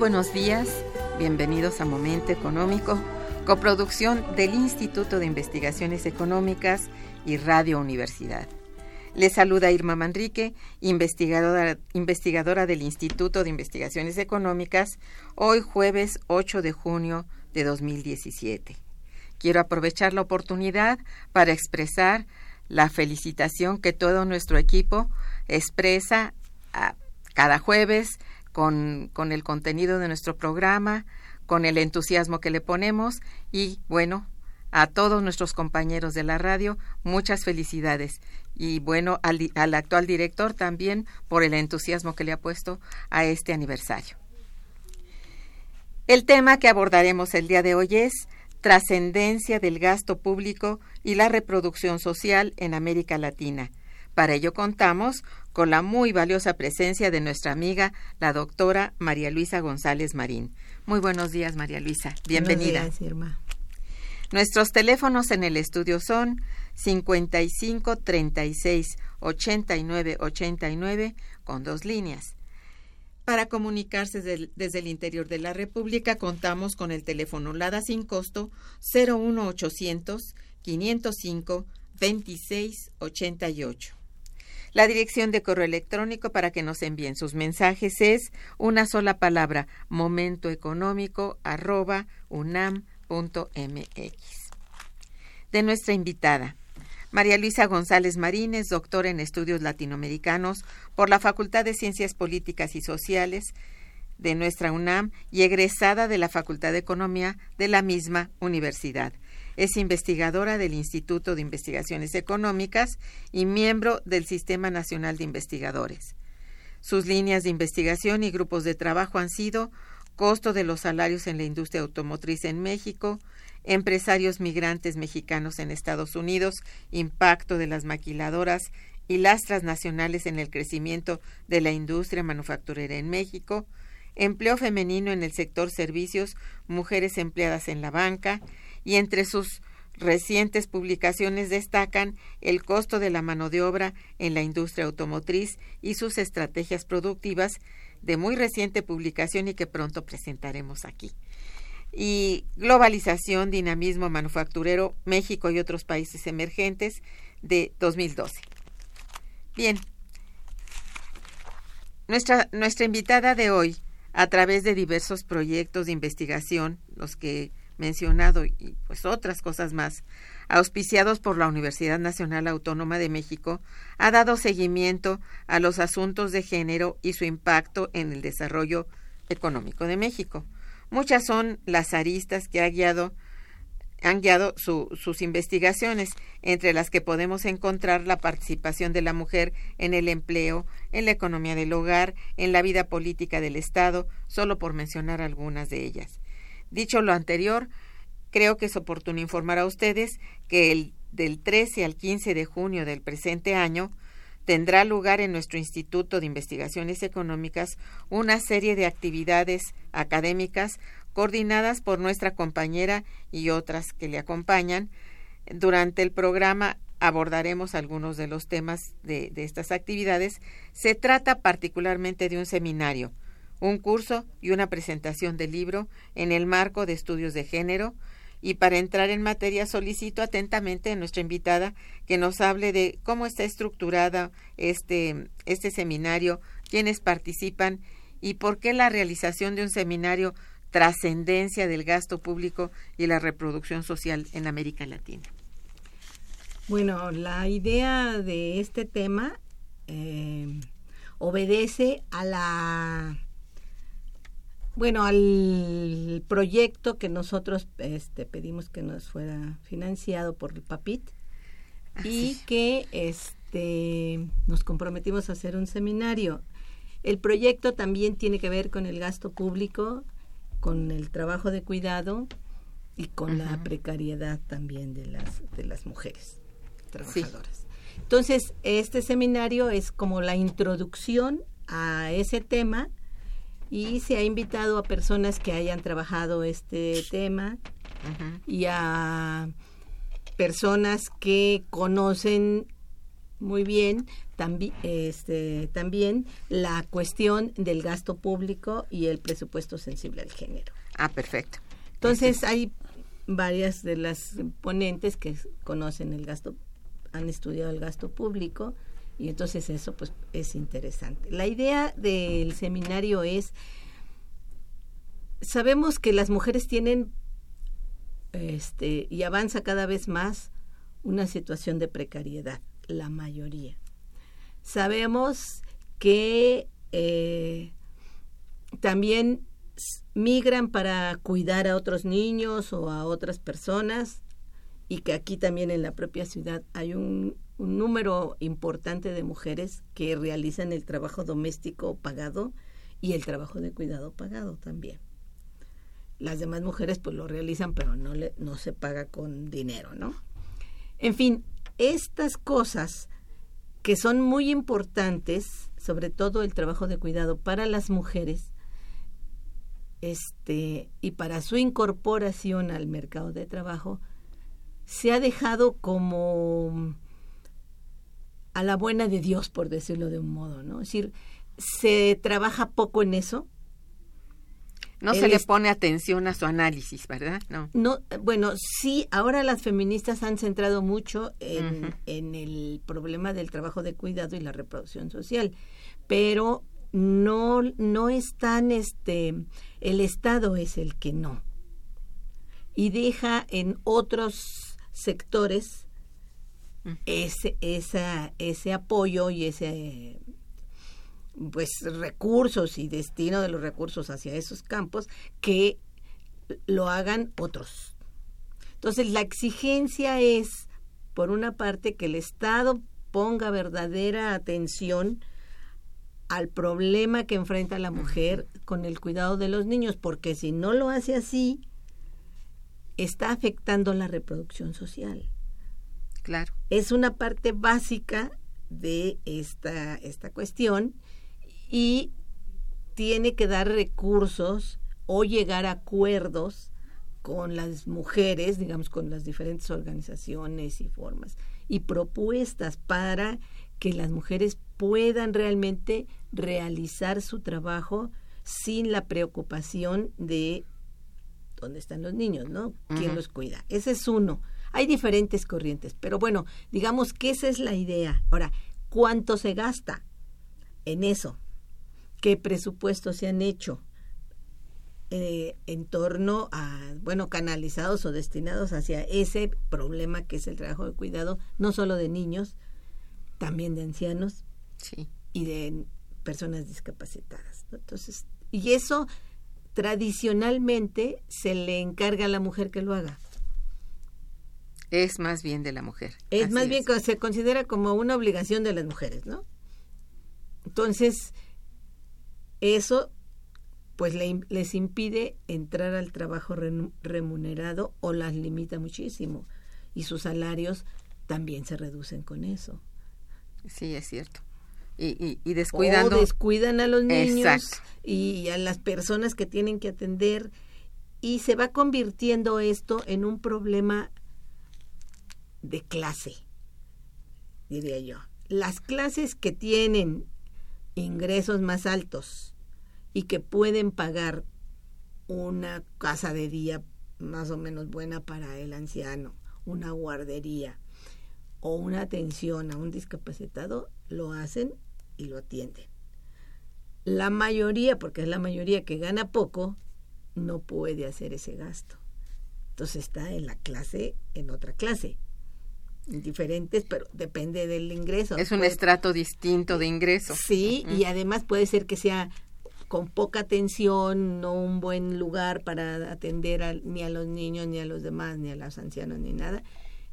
Buenos días, bienvenidos a Momento Económico, coproducción del Instituto de Investigaciones Económicas y Radio Universidad. Les saluda Irma Manrique, investigadora, investigadora del Instituto de Investigaciones Económicas, hoy jueves 8 de junio de 2017. Quiero aprovechar la oportunidad para expresar la felicitación que todo nuestro equipo expresa a cada jueves con, con el contenido de nuestro programa, con el entusiasmo que le ponemos y bueno, a todos nuestros compañeros de la radio, muchas felicidades. Y bueno, al, al, actual director también por el entusiasmo que le ha puesto a este aniversario. El tema que abordaremos el día de hoy es trascendencia del gasto público y la reproducción social en América Latina. Para ello contamos con la muy valiosa presencia de nuestra amiga, la doctora María Luisa González Marín. Muy buenos días, María Luisa. Bienvenida. Buenos días, Irma. Nuestros teléfonos en el estudio son 55 36 89 89 con dos líneas. Para comunicarse desde, desde el interior de la República contamos con el teléfono LADA sin costo 01800 505 26 88. La dirección de correo electrónico para que nos envíen sus mensajes es una sola palabra, momentoeconómico.unam.mx. De nuestra invitada, María Luisa González Marínez, doctora en estudios latinoamericanos por la Facultad de Ciencias Políticas y Sociales de nuestra UNAM y egresada de la Facultad de Economía de la misma universidad. Es investigadora del Instituto de Investigaciones Económicas y miembro del Sistema Nacional de Investigadores. Sus líneas de investigación y grupos de trabajo han sido costo de los salarios en la industria automotriz en México, empresarios migrantes mexicanos en Estados Unidos, impacto de las maquiladoras y las transnacionales en el crecimiento de la industria manufacturera en México, empleo femenino en el sector servicios, mujeres empleadas en la banca, y entre sus recientes publicaciones destacan el costo de la mano de obra en la industria automotriz y sus estrategias productivas de muy reciente publicación y que pronto presentaremos aquí. Y globalización, dinamismo manufacturero, México y otros países emergentes de 2012. Bien, nuestra, nuestra invitada de hoy, a través de diversos proyectos de investigación, los que mencionado y pues otras cosas más, auspiciados por la Universidad Nacional Autónoma de México, ha dado seguimiento a los asuntos de género y su impacto en el desarrollo económico de México. Muchas son las aristas que ha guiado han guiado sus investigaciones, entre las que podemos encontrar la participación de la mujer en el empleo, en la economía del hogar, en la vida política del Estado, solo por mencionar algunas de ellas. Dicho lo anterior, creo que es oportuno informar a ustedes que el, del 13 al 15 de junio del presente año tendrá lugar en nuestro Instituto de Investigaciones Económicas una serie de actividades académicas coordinadas por nuestra compañera y otras que le acompañan. Durante el programa abordaremos algunos de los temas de, estas actividades. Se trata particularmente de un seminario, un curso y una presentación del libro en el marco de estudios de género. Y para entrar en materia solicito atentamente a nuestra invitada que nos hable de cómo está estructurada este, este seminario, quiénes participan y por qué la realización de un seminario trascendencia del gasto público y la reproducción social en América Latina. Bueno, la idea de este tema eh, obedece a la bueno al proyecto que nosotros este, pedimos que nos fuera financiado por el PAPIT y que este nos comprometimos a hacer un seminario. El proyecto también tiene que ver con el gasto público con el trabajo de cuidado y con la precariedad también de las de las mujeres trabajadoras. Entonces, este seminario es como la introducción a ese tema y se ha invitado a personas que hayan trabajado este tema y a personas que conocen muy bien también, este, también la cuestión del gasto público y el presupuesto sensible al género. Ah, perfecto. Entonces hay varias de las ponentes que conocen el gasto, han estudiado el gasto público y entonces eso pues es interesante. La idea del seminario es, sabemos que las mujeres tienen este, y avanza cada vez más una situación de precariedad la mayoría. Sabemos que eh, también migran para cuidar a otros niños o a otras personas y que aquí también en la propia ciudad hay un, número importante de mujeres que realizan el trabajo doméstico pagado y el trabajo de cuidado pagado también. Las demás mujeres pues lo realizan, pero no, le, no se paga con dinero, ¿no? En fin, estas cosas que son muy importantes, sobre todo el trabajo de cuidado para las mujeres, este, y para su incorporación al mercado de trabajo, se ha dejado como a la buena de Dios, por decirlo de un modo, ¿no? Es decir, se trabaja poco en eso, no se le pone atención a su análisis, ¿verdad? No. No, bueno, sí, ahora las feministas han centrado mucho en, en el problema del trabajo de cuidado y la reproducción social, pero no no es tan este el Estado es el que no. Y deja en otros sectores ese esa, ese apoyo y ese pues recursos y destino de los recursos hacia esos campos que lo hagan otros. Entonces, la exigencia es, por una parte, que el Estado ponga verdadera atención al problema que enfrenta la mujer con el cuidado de los niños, porque si no lo hace así, está afectando la reproducción social. Claro. Es una parte básica de esta, esta cuestión y tiene que dar recursos o llegar a acuerdos con las mujeres, digamos, con las diferentes organizaciones y formas y propuestas para que las mujeres puedan realmente realizar su trabajo sin la preocupación de dónde están los niños, ¿no? ¿Quién los cuida? Ese es uno. Hay diferentes corrientes, pero bueno, digamos que esa es la idea. Ahora, ¿cuánto se gasta en eso? qué presupuestos se han hecho eh, en torno a, bueno, canalizados o destinados hacia ese problema que es el trabajo de cuidado, no solo de niños, también de ancianos y de personas discapacitadas. Entonces, y eso tradicionalmente se le encarga a la mujer que lo haga. Es más bien de la mujer. Es más bien que se considera como una obligación de las mujeres, ¿no? Entonces, eso pues les impide entrar al trabajo remunerado o las limita muchísimo y sus salarios también se reducen con eso. Sí, es cierto. Y, y, descuidando. O descuidan a los niños y a las personas que tienen que atender y se va convirtiendo esto en un problema de clase, diría yo. Las clases que tienen ingresos más altos y que pueden pagar una casa de día más o menos buena para el anciano, una guardería o una atención a un discapacitado, lo hacen y lo atienden. La mayoría, porque es la mayoría que gana poco, no puede hacer ese gasto. Entonces está en la clase, en otra clase diferentes, pero depende del ingreso. Es un estrato distinto de ingreso. Sí, y además puede ser que sea con poca atención, no un buen lugar para atender ni a los niños, ni a los demás, ni a los ancianos, ni nada.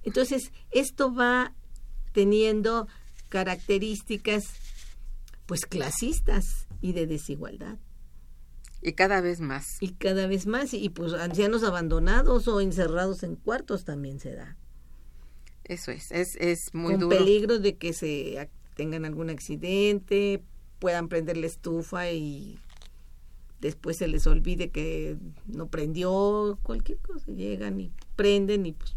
Entonces, esto va teniendo características pues clasistas y de desigualdad. Y cada vez más. Y cada vez más, y pues ancianos abandonados o encerrados en cuartos también se da. Eso es, es, es muy Con duro. peligro de que se tengan algún accidente, puedan prender la estufa y después se les olvide que no prendió, cualquier cosa, llegan y prenden y pues...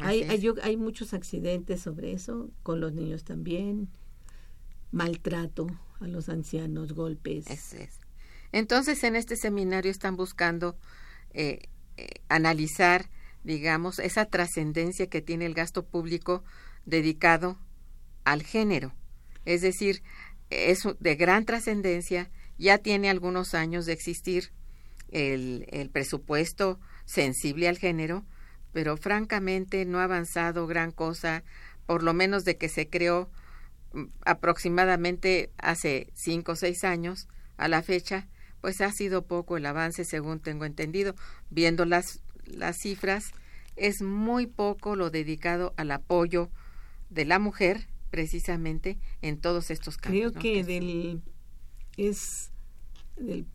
Hay, hay, hay, muchos accidentes sobre eso, con los niños también, maltrato a los ancianos, golpes. es. Entonces, en este seminario están buscando eh, eh, analizar digamos, esa trascendencia que tiene el gasto público dedicado al género. Es decir, es de gran trascendencia, ya tiene algunos años de existir el, el presupuesto sensible al género, pero francamente no ha avanzado gran cosa, por lo menos de que se creó aproximadamente hace cinco o seis años a la fecha, pues ha sido poco el avance, según tengo entendido, viendo las las cifras, es muy poco lo dedicado al apoyo de la mujer, precisamente en todos estos casos. Creo que del es del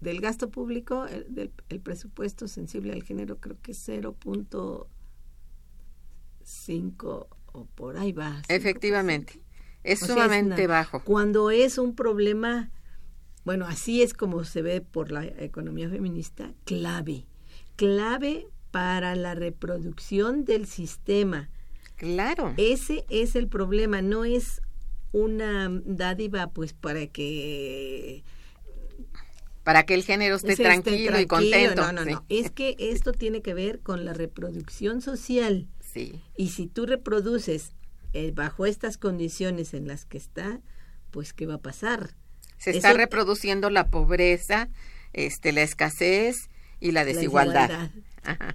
del gasto público, el, del, el presupuesto sensible al género, creo que es 0.5 o por ahí va. Efectivamente, es sumamente bajo. Cuando es un problema, bueno, así es como se ve por la economía feminista, clave clave para la reproducción del sistema. Claro. Ese es el problema, no es una dádiva pues para que para que el género esté, tranquilo, y contento. No, no, no. Es que esto tiene que ver con la reproducción social. Sí. Y si tú reproduces eh, bajo estas condiciones en las que está, pues ¿qué va a pasar? Se está reproduciendo la pobreza, este, la escasez y la desigualdad.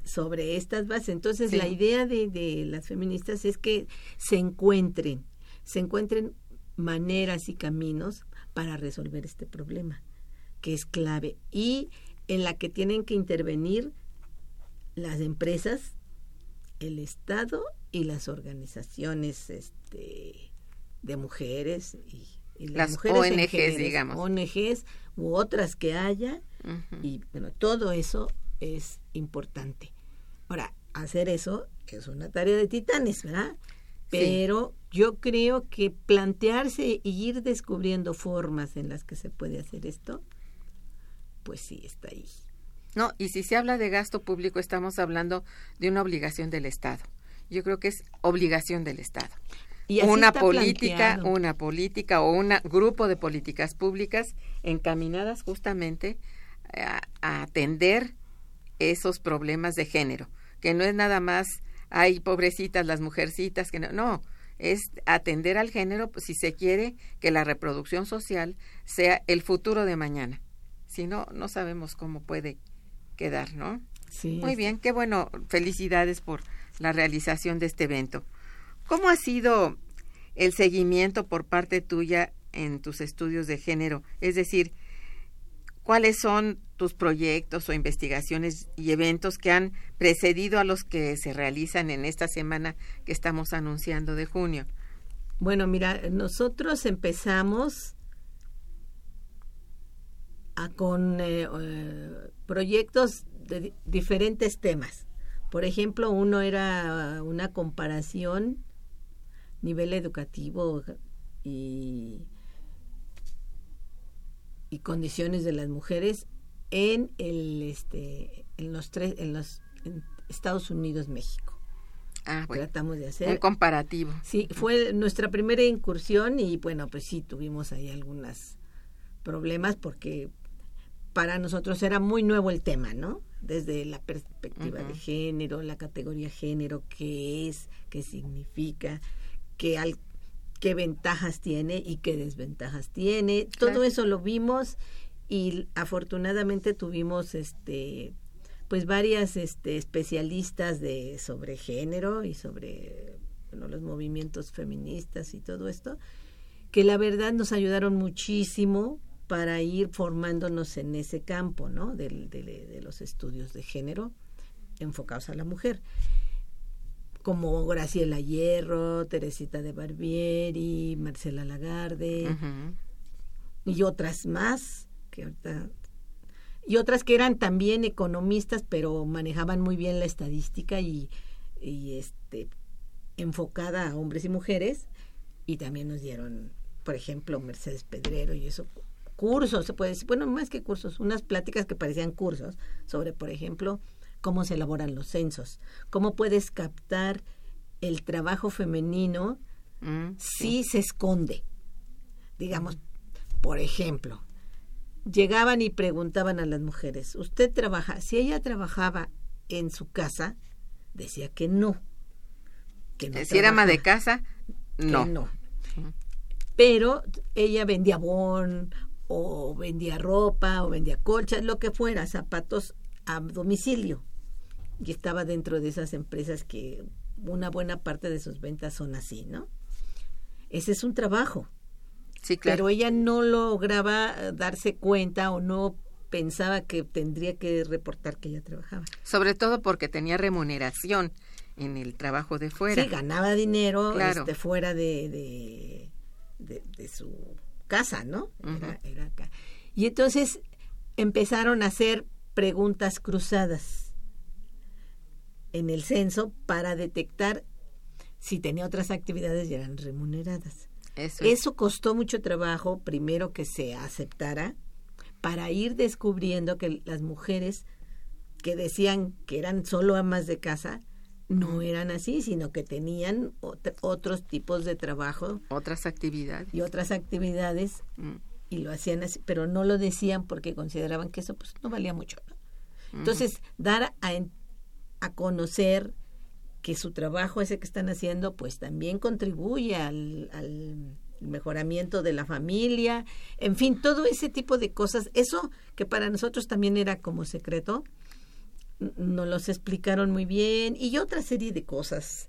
sobre estas bases. Entonces, la idea de, de las feministas es que se encuentren, se encuentren maneras y caminos para resolver este problema, que es clave, y en la que tienen que intervenir las empresas, el Estado y las organizaciones este, de mujeres y, las, mujeres ONGs, digamos. ONGs u otras que haya, y bueno, todo eso es importante. Ahora, hacer eso es una tarea de titanes, ¿verdad? Pero yo creo que plantearse y ir descubriendo formas en las que se puede hacer esto, pues sí, está ahí. No, y si se habla de gasto público, estamos hablando de una obligación del Estado. Yo creo que es obligación del Estado. Y una política, una política o un grupo de políticas públicas encaminadas justamente a, atender esos problemas de género, que no es nada más, hay pobrecitas las mujercitas, que no, no, es atender al género pues, si se quiere que la reproducción social sea el futuro de mañana. Si no, no sabemos cómo puede quedar, ¿no? Sí. Muy bien, qué bueno. Felicidades por la realización de este evento. ¿Cómo ha sido el seguimiento por parte tuya en tus estudios de género? Es decir, ¿cuáles son tus proyectos o investigaciones y eventos que han precedido a los que se realizan en esta semana que estamos anunciando de junio? Bueno, mira, nosotros empezamos a, con eh, eh, proyectos de diferentes temas. Por ejemplo, uno era una comparación nivel educativo y, y condiciones de las mujeres en el este en los tres en los en Estados Unidos México Ah, bueno, tratamos de hacer un comparativo. sí fue nuestra primera incursión y bueno pues sí tuvimos ahí algunos problemas porque para nosotros era muy nuevo el tema no desde la perspectiva de género la categoría género qué es qué significa qué al qué ventajas tiene y qué desventajas tiene. Todo eso lo vimos y afortunadamente tuvimos este pues varias este especialistas de sobre género y sobre bueno, los movimientos feministas y todo esto que la verdad nos ayudaron muchísimo para ir formándonos en ese campo no de los estudios de género enfocados a la mujer. Como Graciela Hierro, Teresita de Barbieri, Marcela Lagarde y otras más que ahorita y otras que eran también economistas pero manejaban muy bien la estadística y, y este enfocada a hombres y mujeres y también nos dieron por ejemplo Mercedes Pedrero y eso cursos se puede decir bueno más que cursos unas pláticas que parecían cursos sobre por ejemplo cómo se elaboran los censos cómo puedes captar el trabajo femenino Mm, sí se esconde. Digamos, por ejemplo, llegaban y preguntaban a las mujeres, ¿usted trabaja? Si ella trabajaba en su casa, decía que no. Que no Si era ama de casa, que no. no. Pero ella vendía bon o vendía ropa o vendía colchas, lo que fuera, zapatos a domicilio. Y estaba dentro de esas empresas que una buena parte de sus ventas son así, ¿no? Ese es un trabajo. Sí, claro. Pero ella no lograba eh, darse cuenta o no pensaba que tendría que reportar que ella trabajaba. Sobre todo porque tenía remuneración en el trabajo de fuera. Sí, ganaba dinero Claro. este, fuera de, de, de- de su casa, ¿no? Era- era acá. Y entonces empezaron a hacer preguntas cruzadas en el censo para detectar si tenía otras actividades y eran remuneradas. Eso es. Eso costó mucho trabajo, primero que se aceptara, para ir descubriendo que las mujeres que decían que eran solo amas de casa, no eran así, sino que tenían ot- otros tipos de trabajo Otras actividades. y otras actividades Mm, y lo hacían así, pero no lo decían porque consideraban que eso pues no valía mucho. ¿no? Entonces, dar a, a conocer que su trabajo ese que están haciendo pues también contribuye al, al mejoramiento de la familia, en fin, todo ese tipo de cosas, eso que para nosotros también era como secreto, nos los explicaron muy bien y otra serie de cosas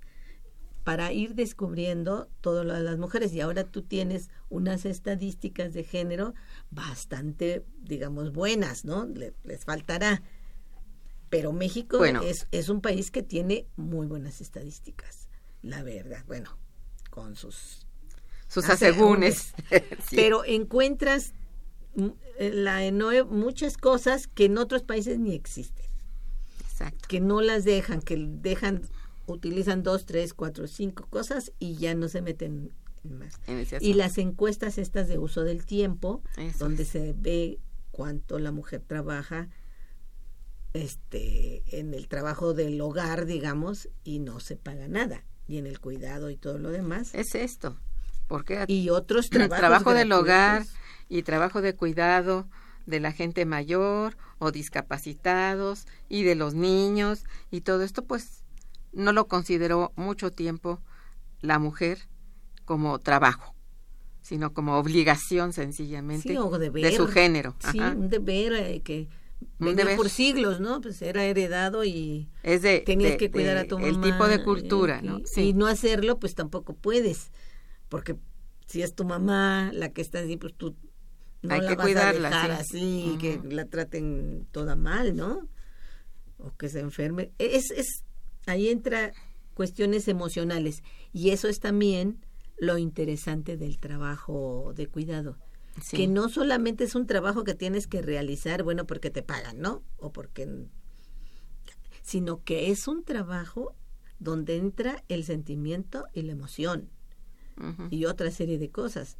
para ir descubriendo todo lo de las mujeres y ahora tú tienes unas estadísticas de género bastante digamos buenas no Le- les faltará pero México Bueno. es, es un país que tiene muy buenas estadísticas la verdad bueno con sus Sus asegúnes. Sí. pero encuentras mm, en la ENOE muchas cosas que en otros países ni existen Exacto. que no las dejan, que dejan, utilizan dos, tres, cuatro, cinco cosas y ya no se meten en más. Y las encuestas estas de uso del tiempo, Eso donde es. se ve cuánto la mujer trabaja este en el trabajo del hogar, digamos, y no se paga nada, y en el cuidado y todo lo demás. Es esto. Porque Y otros trabajos trabajo del hogar y trabajo de cuidado de la gente mayor o discapacitados y de los niños y todo esto pues no lo consideró mucho tiempo la mujer como trabajo. sino como obligación sencillamente Sí, o deber. de su género. Sí, Ajá. un deber eh, que Un venía deber. por siglos, ¿no? Pues era heredado y Es de, tenías de- que cuidar de a tu el mamá. tipo de cultura, y, ¿no? y- Sí. y no hacerlo, pues tampoco puedes, porque si es tu mamá la que está así, pues tú no Hay la que vas cuidarla, a dejar sí. así, que la traten toda mal, ¿no? O que se enferme. Es, es, ahí entra cuestiones emocionales y eso es también lo interesante del trabajo de cuidado Sí. que no solamente es un trabajo que tienes que realizar, bueno, porque te pagan, ¿no? O porque sino que es un trabajo donde entra el sentimiento y la emoción y otra serie de cosas.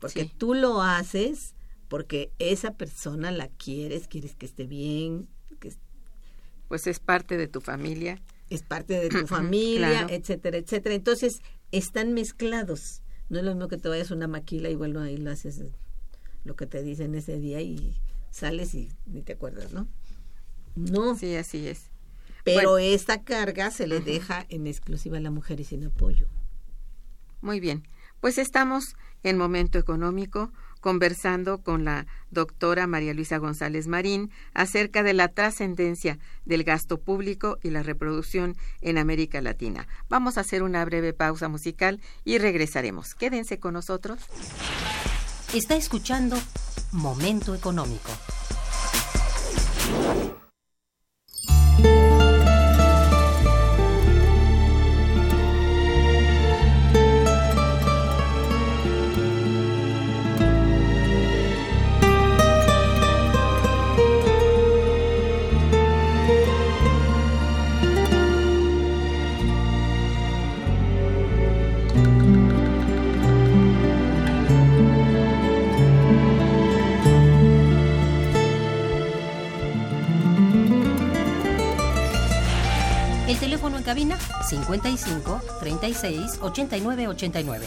Porque Sí. tú lo haces porque esa persona la quieres, quieres que esté bien, que es- Pues es parte de tu familia. es parte de tu familia, Claro. etcétera, etcétera. Entonces, están mezclados. No es lo mismo que te vayas a una maquila y bueno, ahí lo haces lo que te dicen ese día y sales y ni te acuerdas, ¿no? No, Sí, así es. pero bueno. esta carga se le deja en exclusiva a la mujer y sin apoyo. Muy bien. Pues estamos en Momento Económico conversando con la doctora María Luisa González Marín acerca de la trascendencia del gasto público y la reproducción en América Latina. Vamos a hacer una breve pausa musical y regresaremos. Quédense con nosotros. Está escuchando Momento Económico. Cabina 55 36 89 89.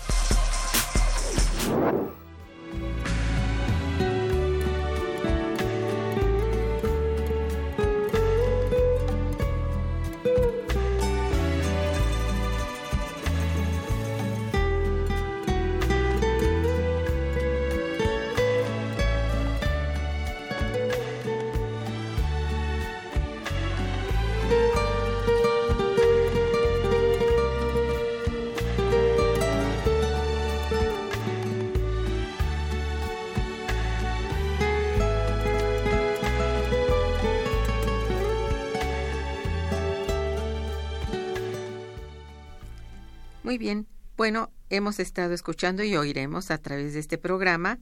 Bien. Bueno, hemos estado escuchando y oiremos a través de este programa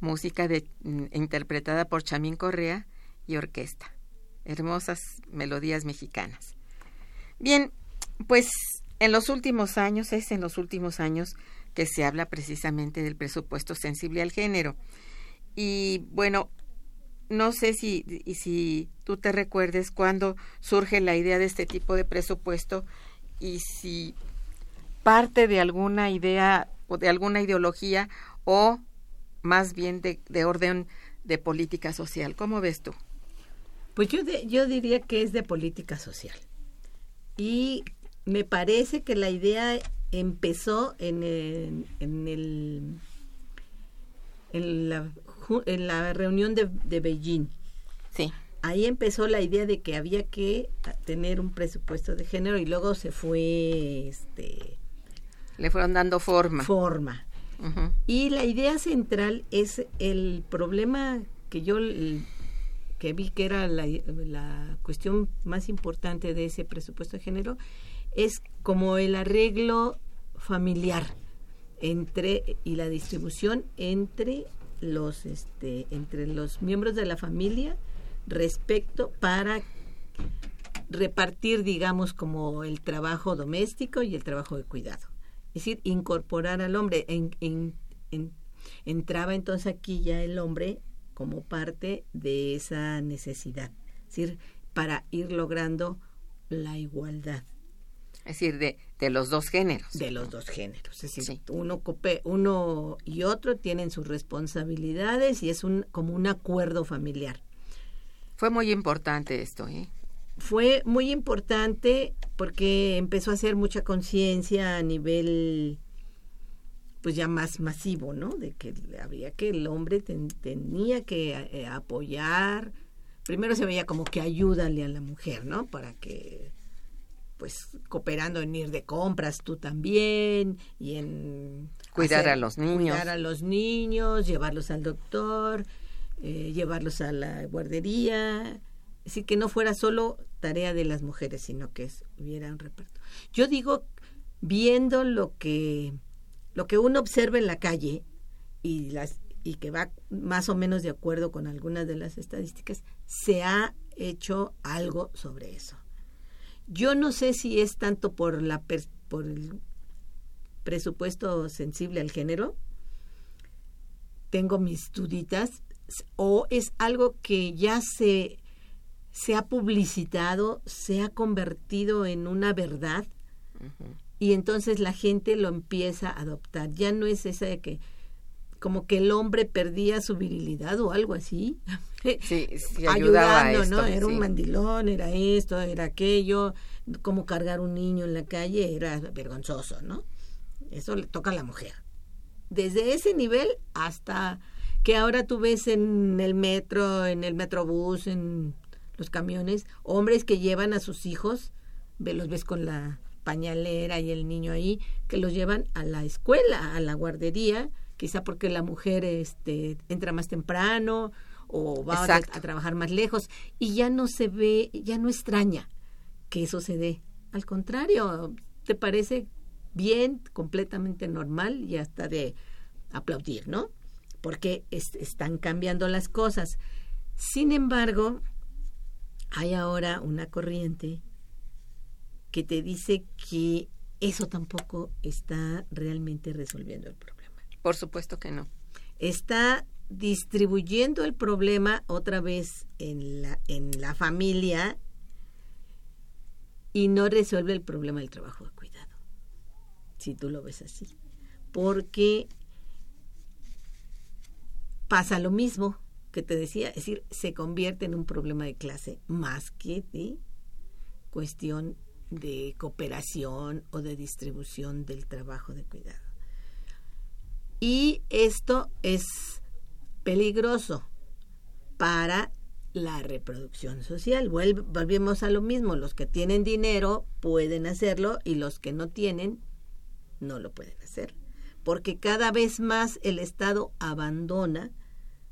música mm, interpretada por Chamín Correa y orquesta. Hermosas melodías mexicanas. Bien, pues en los últimos años, es en los últimos años que se habla precisamente del presupuesto sensible al género. Y bueno, no sé si, si tú te recuerdes cuando surge la idea de este tipo de presupuesto y si parte de alguna idea o de alguna ideología o más bien de, de orden de política social. ¿Cómo ves tú? Pues yo, de- yo diría que es de política social. Y me parece que la idea empezó en el, en el en la, en la reunión de, de Beijing. Sí, Ahí empezó la idea de que había que tener un presupuesto de género y luego se fue este le fueron dando forma. forma. Y la idea central es el problema que yo que vi que era la, la cuestión más importante de ese presupuesto de género es como el arreglo familiar entre y la distribución entre los este entre los miembros de la familia respecto para repartir digamos como el trabajo doméstico y el trabajo de cuidado es decir incorporar al hombre en, en- en- entraba entonces aquí ya el hombre como parte de esa necesidad es decir para ir logrando la igualdad Es decir, de, de los dos géneros. de los dos géneros. Es decir, Sí. uno, uno y otro tienen sus responsabilidades y es un, como un acuerdo familiar. Fue muy importante esto, ¿eh? Fue muy importante porque empezó a hacer mucha conciencia a nivel pues ya más masivo, ¿no? De que había que el hombre ten- tenía que eh, apoyar. Primero se veía como que ayúdale a la mujer, ¿no? Para que pues cooperando en ir de compras tú también y en Cuidar hacer- a los niños. cuidar a los niños llevarlos al doctor eh, llevarlos a la guardería es decir que no fuera solo tarea de las mujeres sino que hubiera un reparto yo digo viendo lo que lo que uno observa en la calle y las y que va más o menos de acuerdo con algunas de las estadísticas se ha hecho algo sobre eso yo no sé si es tanto por la por el presupuesto sensible al género. Tengo mis duditas o es algo que ya se se ha publicitado, se ha convertido en una verdad y entonces la gente lo empieza a adoptar. Ya no es esa de que como que el hombre perdía su virilidad o algo así. Sí, sí ayudaba a ayudando, esto, ¿no? Era sí. un mandilón, era esto, era aquello, como cargar un niño en la calle era vergonzoso, ¿no? Eso le toca a la mujer. Desde ese nivel hasta que ahora tú ves en el metro, en el metrobús, en los camiones, hombres que llevan a sus hijos, ve, los ves con la pañalera y el niño ahí, que los llevan a la escuela, a la guardería, quizá porque la mujer este, entra más temprano o va a, trabajar más lejos y ya no se ve, ya no extraña que eso se dé. Al contrario, ¿te parece bien, completamente normal y hasta de aplaudir, ¿no? Porque es- están cambiando las cosas. Sin embargo, hay ahora una corriente que te dice que eso tampoco está realmente resolviendo el problema. Por supuesto que no. Está distribuyendo el problema otra vez en la, en la familia y no resuelve el problema del trabajo de cuidado, si tú lo ves así. Porque pasa lo mismo que te decía, es decir, se convierte en un problema de clase más que de cuestión de cooperación o de distribución del trabajo de cuidado. Y esto es peligroso para la reproducción social. Volvemos a lo mismo, los que tienen dinero pueden hacerlo y los que no tienen no lo pueden hacer, porque cada vez más el Estado abandona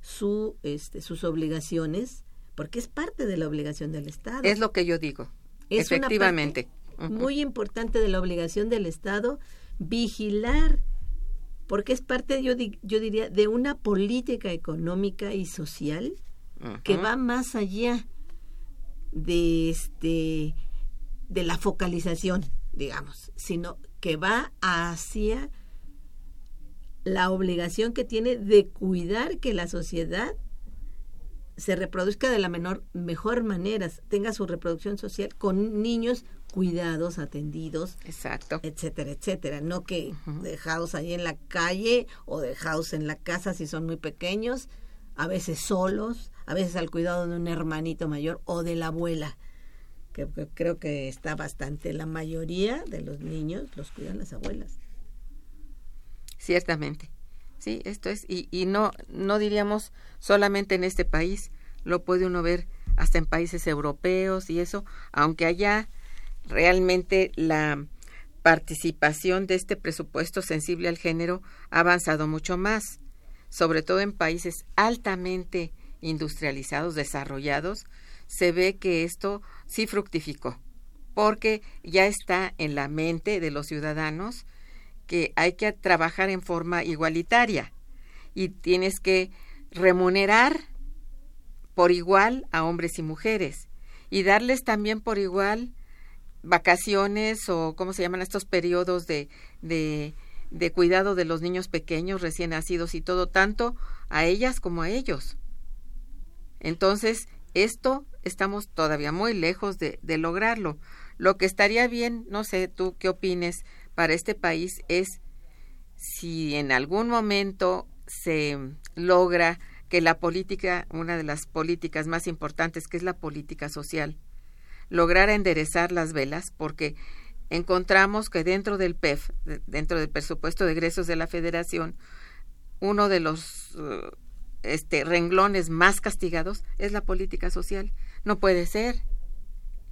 su, este, sus obligaciones, porque es parte de la obligación del Estado. Es lo que yo digo. Es una Efectivamente. muy importante de la obligación del Estado vigilar, porque es parte, yo, di- yo diría, de una política económica y social que va más allá de este de la focalización, digamos, sino que va hacia la obligación que tiene de cuidar que la sociedad se reproduzca de la menor mejor manera, tenga su reproducción social con niños cuidados, atendidos, Exacto. etcétera, etcétera, no que dejados ahí en la calle o dejados en la casa si son muy pequeños, a veces solos, a veces al cuidado de un hermanito mayor o de la abuela, que, que creo que está bastante. La mayoría de los niños los cuidan las abuelas. Ciertamente. Sí, esto es, y, y no, no diríamos solamente en este país, lo puede uno ver hasta en países europeos y eso, aunque allá realmente la participación de este presupuesto sensible al género ha avanzado mucho más, sobre todo en países altamente industrializados, desarrollados, se ve que esto sí fructificó, porque ya está en la mente de los ciudadanos que hay que trabajar en forma igualitaria y tienes que remunerar por igual a hombres y mujeres y darles también por igual vacaciones o cómo se llaman estos periodos de, de, de cuidado de los niños pequeños recién nacidos y todo tanto a ellas como a ellos. Entonces, esto estamos todavía muy lejos de, de lograrlo. Lo que estaría bien, no sé tú qué opines, para este país es si en algún momento se logra que la política, una de las políticas más importantes, que es la política social, lograra enderezar las velas, porque encontramos que dentro del PEF, dentro del presupuesto de egresos de la Federación, uno de los uh, este, renglones más castigados es la política social. No puede ser.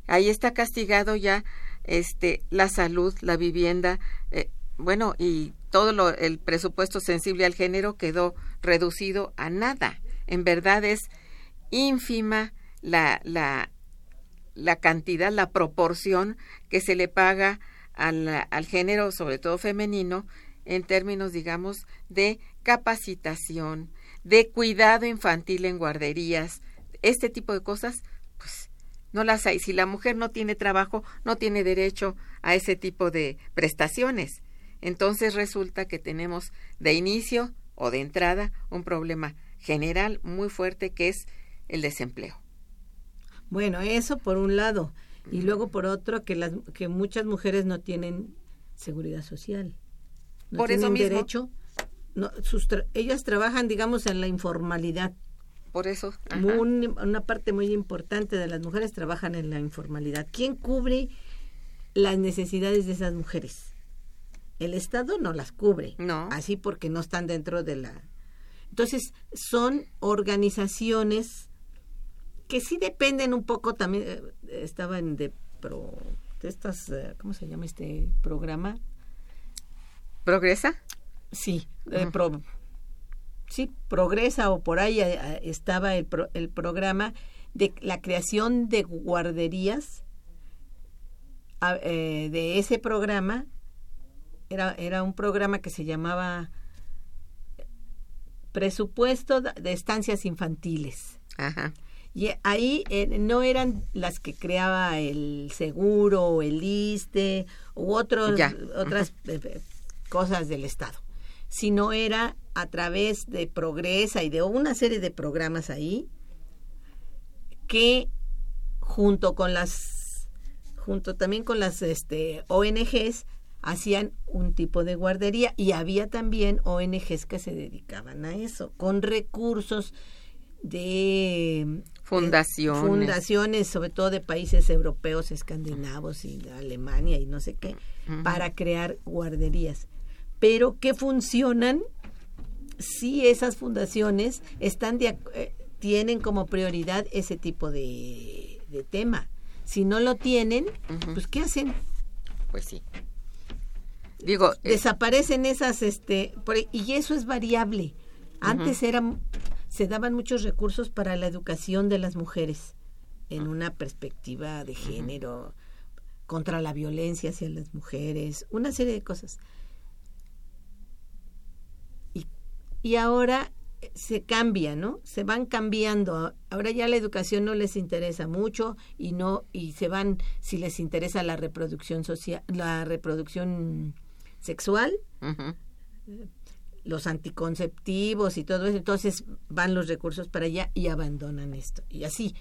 Ahí está castigado ya este, la salud, la vivienda, eh, bueno, y todo lo, el presupuesto sensible al género quedó reducido a nada. En verdad es ínfima la, la, la cantidad, la proporción que se le paga al, al género, sobre todo femenino, en términos, digamos, de capacitación, de cuidado infantil en guarderías, este tipo de cosas, no las hay. Si la mujer no tiene trabajo, no tiene derecho a ese tipo de prestaciones. Entonces resulta que tenemos de inicio o de entrada un problema general muy fuerte que es el desempleo. Bueno, eso por un lado. Y luego por otro, que, las, que muchas mujeres no tienen seguridad social. No por eso mismo. derecho. No, sus tra ellas trabajan, digamos, en la informalidad. Por eso. Un, una parte muy importante de las mujeres trabajan en la informalidad. ¿Quién cubre las necesidades de esas mujeres? el Estado no las cubre. No. Así porque no están dentro de la... Entonces, son organizaciones que sí dependen un poco también, eh, estaban de pro, de estas, eh, ¿cómo se llama este programa? ¿Progresa? Sí, uh pro, sí, Progresa o por ahí eh, estaba el, pro, el programa de la creación de guarderías eh, de ese programa era, era un programa que se llamaba Presupuesto de Estancias Infantiles. Ajá. Y ahí eh, no eran las que creaba el seguro o el ISTE u otros, Ya. otras eh, cosas del Estado, sino era a través de Progresa y de una serie de programas ahí que junto con las junto también con las este, ONGs hacían un tipo de guardería y había también ONGs que se dedicaban a eso, con recursos de fundaciones, de fundaciones sobre todo de países europeos, escandinavos y de Alemania y no sé qué, uh -huh. para crear guarderías. Pero que funcionan si esas fundaciones están de, eh, tienen como prioridad ese tipo de, de tema. Si no lo tienen, uh -huh. pues ¿qué hacen? Pues sí digo eh, desaparecen esas este por, y eso es variable antes uh -huh. eran se daban muchos recursos para la educación de las mujeres en una perspectiva de género contra la violencia hacia las mujeres una serie de cosas y, y ahora se cambia, ¿no? Se van cambiando. Ahora ya la educación no les interesa mucho y no y se van si les interesa la reproducción social, la reproducción sexual, uh -huh. los anticonceptivos y todo eso, entonces van los recursos para allá y abandonan esto. Y así,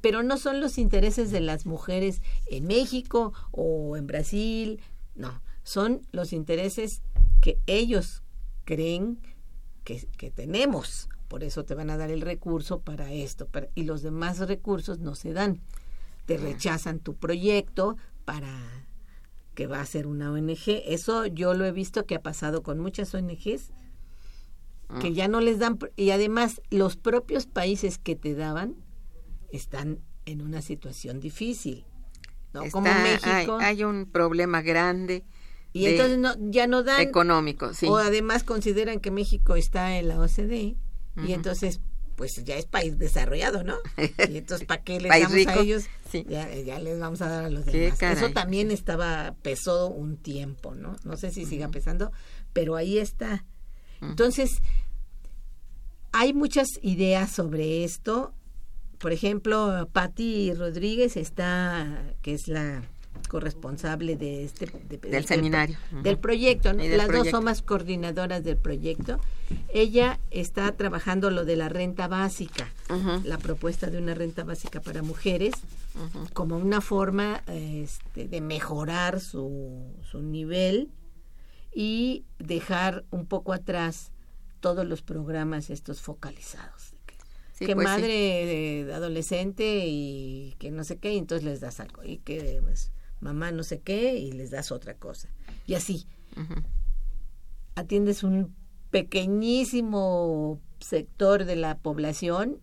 pero no son los intereses de las mujeres en México o en Brasil, no, son los intereses que ellos creen que, que tenemos por eso te van a dar el recurso para esto, para- y los demás recursos no se dan. Te rechazan tu proyecto para que va a ser una ONG. Eso yo lo he visto que ha pasado con muchas ONGs que ya no les dan y además los propios países que te daban están en una situación difícil. ¿no? Como México. Hay, hay un problema grande y de- entonces no, ya no dan económico, sí. o además consideran que México está en la OCDE Ujú. y entonces pues ya es país desarrollado, ¿no? Y entonces ¿para qué les damos rico, a ellos? sí. Ya, ya les vamos a dar a los demás. Eso también estaba pesó un tiempo, ¿no? No sé si siga pesando, pero ahí está. Entonces hay muchas ideas sobre esto. Por ejemplo, Patti Rodríguez está, que es la corresponsable de este de- de- Del seminario. Ujú. del proyecto, ¿no? Del las dos proyecto. somos coordinadoras del proyecto. Ella está trabajando lo de la renta básica, la propuesta de una renta básica para mujeres como una forma este, de mejorar su, su nivel y dejar un poco atrás todos los programas estos focalizados. Sí, que pues sí. madre eh, adolescente y que no sé qué, y entonces les das algo. Y que pues, mamá no sé qué, y les das otra cosa. Y así, atiendes un pequeñísimo sector de la población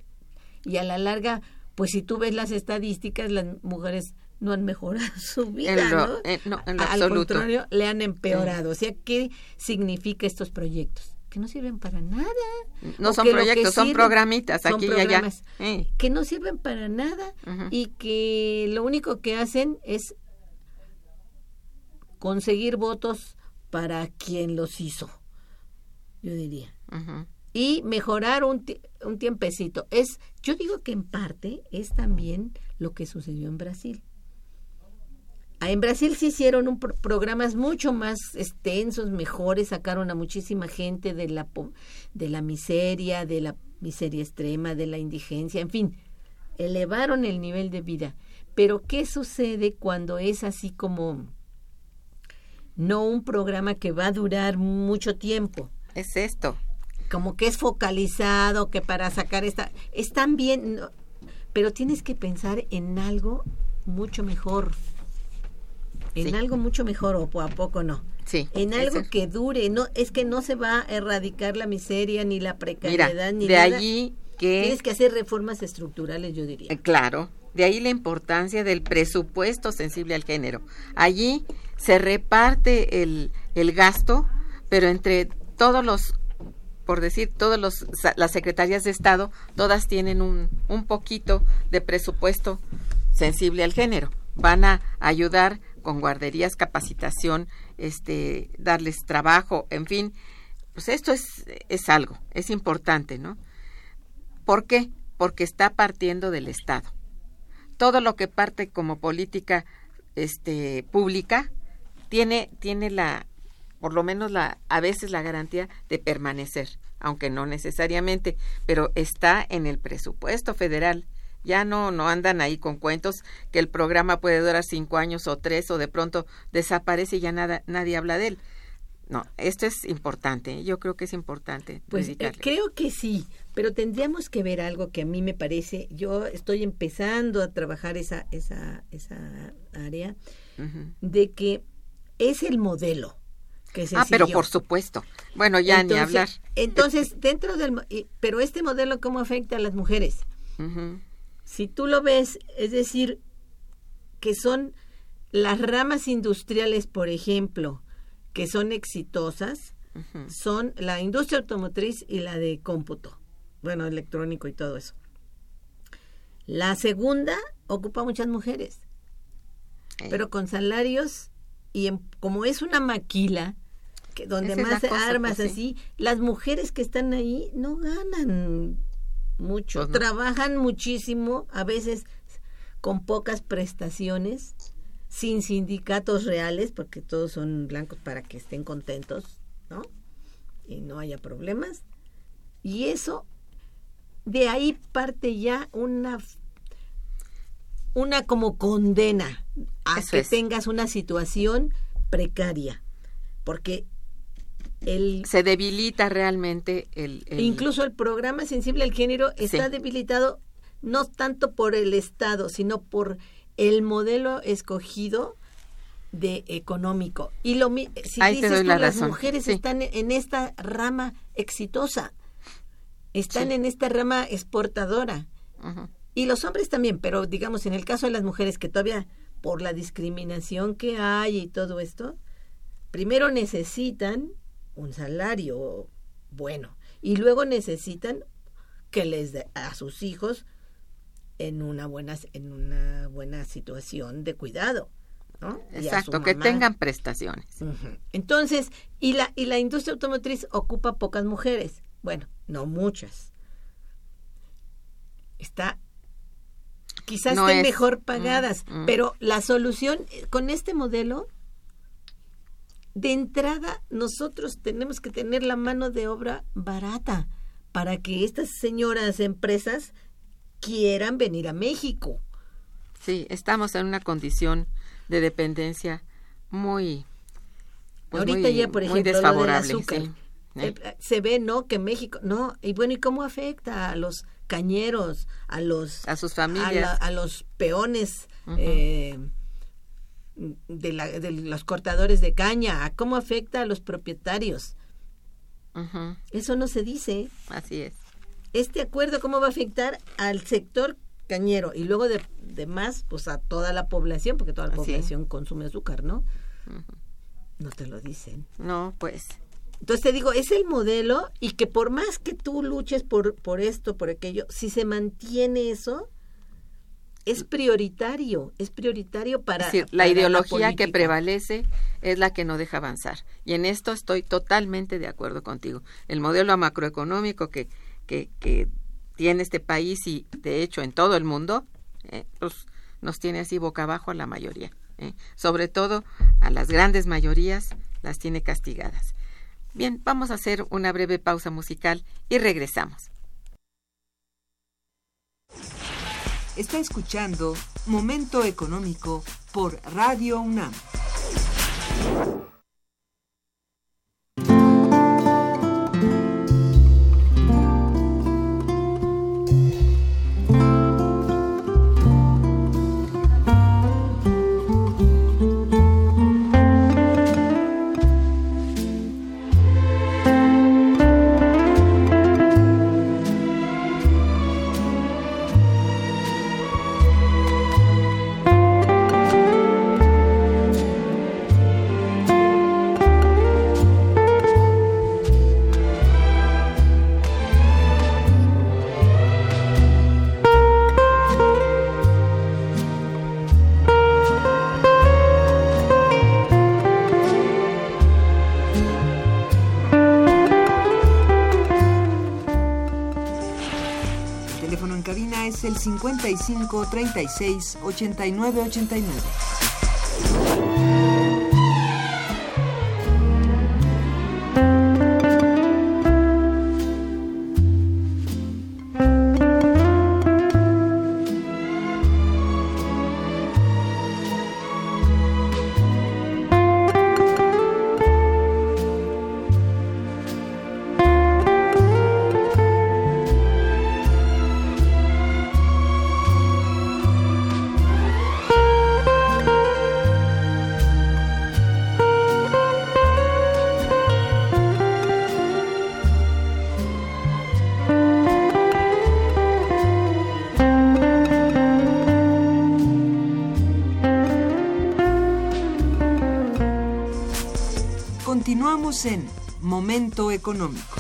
y a la larga, pues si tú ves las estadísticas, las mujeres no han mejorado su vida, En lo- ¿no? en- no, en lo Al absoluto. contrario, le han empeorado. O sea, ¿qué significa estos proyectos? Que no sirven para nada. No O son proyectos, son sirven programitas son aquí y allá. programas Eh, Que no sirven para nada y que lo único que hacen es conseguir votos para quien los hizo, yo diría. Y mejorar un, un tiempecito. Es, yo digo que en parte es también lo que sucedió en Brasil. Ah, En Brasil se hicieron un pro- programas mucho más extensos, mejores, sacaron a muchísima gente de la, de la miseria, de la miseria extrema, de la indigencia, en fin, elevaron el nivel de vida. Pero ¿qué sucede cuando es así como no un programa que va a durar mucho tiempo? Es esto. como que es focalizado, que para sacar esta... Es también, no, pero tienes que pensar en algo mucho mejor. En Sí. algo mucho mejor, o a poco no. Sí. En algo que dure, no es que no se va a erradicar la miseria ni la Mira, precariedad ni de nada. allí que Tienes que hacer reformas estructurales, yo diría. Eh, Claro, de ahí la importancia del presupuesto sensible al género. Allí se reparte el, el gasto, pero entre todos los, por decir, sa- las secretarías de Estado, todas tienen un, un poquito de presupuesto sensible al género. Van a ayudar con guarderías, capacitación, este, darles trabajo, en fin. Pues esto es, es algo, es importante, ¿no? ¿Por qué? Porque está partiendo del Estado. Todo lo que parte como política este, pública tiene, tiene la, por lo menos la, a veces la garantía de permanecer, aunque no necesariamente, pero está en el presupuesto federal. Ya no, no andan ahí con cuentos que el programa puede durar cinco años o tres o de pronto desaparece y ya nada, nadie habla de él. No, esto es importante. Yo creo que es importante. Pues eh, creo que sí, pero tendríamos que ver algo que a mí me parece, yo estoy empezando a trabajar esa, esa, esa área, de que es el modelo que se Ah, pero por supuesto. Bueno, ya ni hablar. Entonces, dentro del... Pero este modelo, ¿cómo afecta a las mujeres? Si tú lo ves, es decir, que son las ramas industriales, por ejemplo, que son exitosas, son la industria automotriz y la de cómputo, bueno, electrónico y todo eso. La segunda ocupa muchas mujeres, pero con salarios y en- como es una maquila, que donde Esa más cosa, armas pues, así, las mujeres que están ahí no ganan mucho, Pues no. trabajan muchísimo, a veces con pocas prestaciones, sin sindicatos reales, porque todos son blancos para que estén contentos, ¿no? Y no haya problemas. Y eso, de ahí parte ya una una como condena a Eso que es. tengas una situación precaria, porque el se debilita realmente el, el- incluso el programa sensible al género está Sí. debilitado no tanto por el Estado, sino por el modelo escogido de económico. Y lo si dices doy tú, la las mujeres sí. están en esta rama exitosa, están Sí. en esta rama exportadora. Y los hombres también, pero digamos en el caso de las mujeres que todavía por la discriminación que hay y todo esto, primero necesitan un salario bueno y luego necesitan que les dé a sus hijos en una buena en una buena situación de cuidado, ¿no? Exacto que tengan prestaciones. Entonces, y la, y la industria automotriz ocupa pocas mujeres. Bueno, no muchas. Está, quizás No estén es- mejor pagadas, mm, mm. pero la solución eh, con este modelo, de entrada, nosotros tenemos que tener la mano de obra barata para que estas señoras empresas quieran venir a México. sí estamos en una condición de dependencia muy pues, Ahorita muy- ya, por ejemplo, lo del desfavorable azúcar. sí. Eh, se ve, ¿no? Que México, no, y bueno, ¿y cómo afecta a los cañeros, a los a sus a, la- familias a los peones eh, de, la- de los cortadores de caña? ¿A ¿Cómo afecta a los propietarios? Eso no se dice. así es Este acuerdo, ¿cómo va a afectar al sector cañero? Y luego de, de más, pues a toda la población, porque toda la Así población consume azúcar, ¿no? No te lo dicen. no pues Entonces te digo, es el modelo y que por más que tú luches por, por esto, por aquello, si se mantiene eso, es prioritario, es prioritario para... Es decir, la para ideología que prevalece es la que no deja avanzar. Y en esto estoy totalmente de acuerdo contigo. El modelo macroeconómico que, que, tiene este país y de hecho en todo el mundo, eh, pues, nos tiene así boca abajo a la mayoría. eh. Sobre todo a las grandes mayorías las tiene castigadas. Bien, vamos a hacer una breve pausa musical y regresamos. Está escuchando Momento Económico por Radio UNAM. 55 36 89 89. En Momento Económico.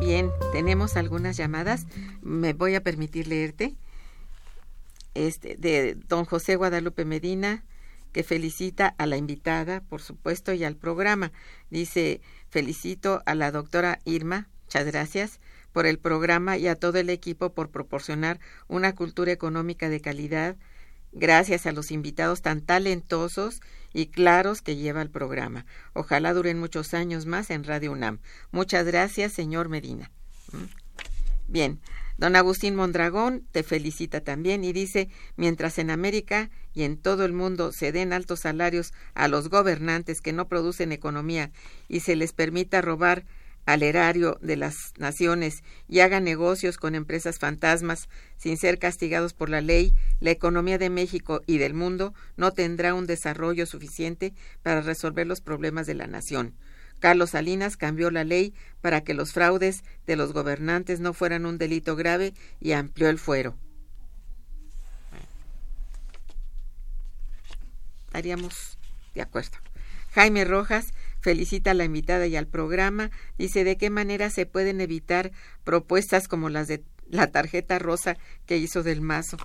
Bien, tenemos algunas llamadas. Me voy a permitir leerte. Este, de don José Guadalupe Medina, que felicita a la invitada, por supuesto, y al programa. Dice, felicito a la doctora Irma, muchas gracias, por el programa y a todo el equipo por proporcionar una cultura económica de calidad. Gracias a los invitados tan talentosos y claros que lleva el programa. Ojalá duren muchos años más en Radio UNAM. Muchas gracias, señor Medina. ¿Mm? Bien, Don Agustín Mondragón te felicita también y dice, mientras en América y en todo el mundo se den altos salarios a los gobernantes que no producen economía y se les permita robar al erario de las naciones y hagan negocios con empresas fantasmas sin ser castigados por la ley, la economía de México y del mundo no tendrá un desarrollo suficiente para resolver los problemas de la nación. Carlos Salinas cambió la ley para que los fraudes de los gobernantes no fueran un delito grave y amplió el fuero. Estaríamos de acuerdo. Jaime Rojas felicita a la invitada y al programa. Dice de qué manera se pueden evitar propuestas como las de la tarjeta rosa que hizo del mazo.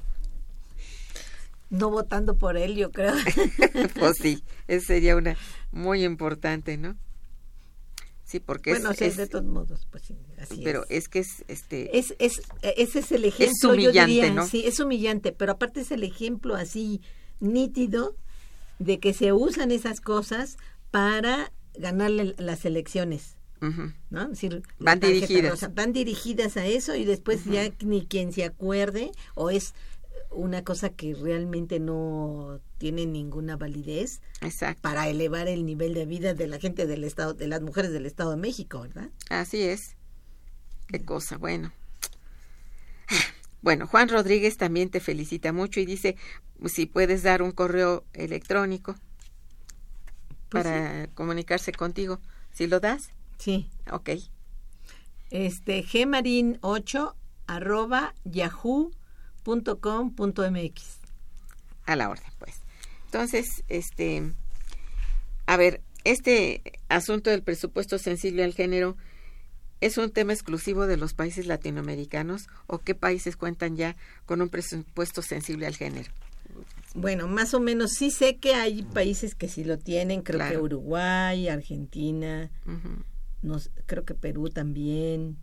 No votando por él, yo creo. pues sí, eso sería una muy importante, ¿no? Sí, porque bueno, es, de todos modos, pues sí, así pero es. que es este es, es ese es el ejemplo es humillante, ¿no? Sí, es humillante, pero aparte es el ejemplo así nítido de que se usan esas cosas para ganarle las elecciones. ¿no? decir, van dirigidas. van dirigidas a eso y después ya ni quien se acuerde o es una cosa que realmente no tiene ninguna validez Exacto. para elevar el nivel de vida de la gente del estado de las mujeres del estado de México verdad así es qué cosa bueno bueno Juan Rodríguez también te felicita mucho y dice si puedes dar un correo electrónico pues para comunicarse contigo si lo das sí ok este gmarin8 arroba yahoo .com.mx. A la orden, pues. Entonces, este, a ver, este asunto del presupuesto sensible al género es un tema exclusivo de los países latinoamericanos o qué países cuentan ya con un presupuesto sensible al género. Bueno, más o menos sí sé que hay países que sí lo tienen, creo que Uruguay, Argentina, creo que Perú también,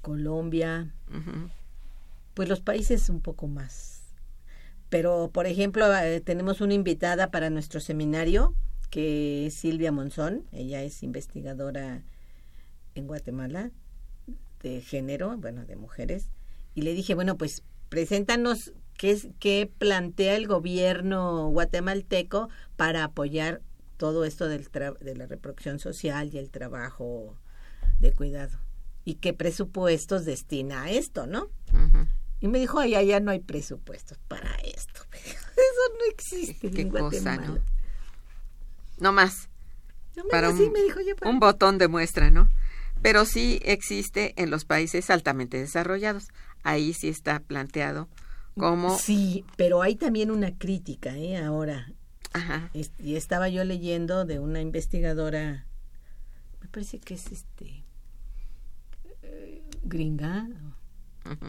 Colombia pues los países un poco más. Pero, por ejemplo, eh, tenemos una invitada para nuestro seminario, que es Silvia Monzón. Ella es investigadora en Guatemala de género, bueno, de mujeres. Y le dije, bueno, pues preséntanos qué, es, qué plantea el gobierno guatemalteco para apoyar todo esto del de la reproducción social y el trabajo de cuidado. Y qué presupuestos destina a esto, ¿no? Y me dijo, ay, allá no hay presupuestos para esto. Eso no existe ¿Qué en Cosa, ¿no? no más. para un, me dijo, un botón de muestra, ¿no? Pero sí existe en los países altamente desarrollados. Ahí sí está planteado como... Sí, pero hay también una crítica, ¿eh? Ahora. Ajá. y estaba yo leyendo de una investigadora, me parece que es este... Eh, gringa,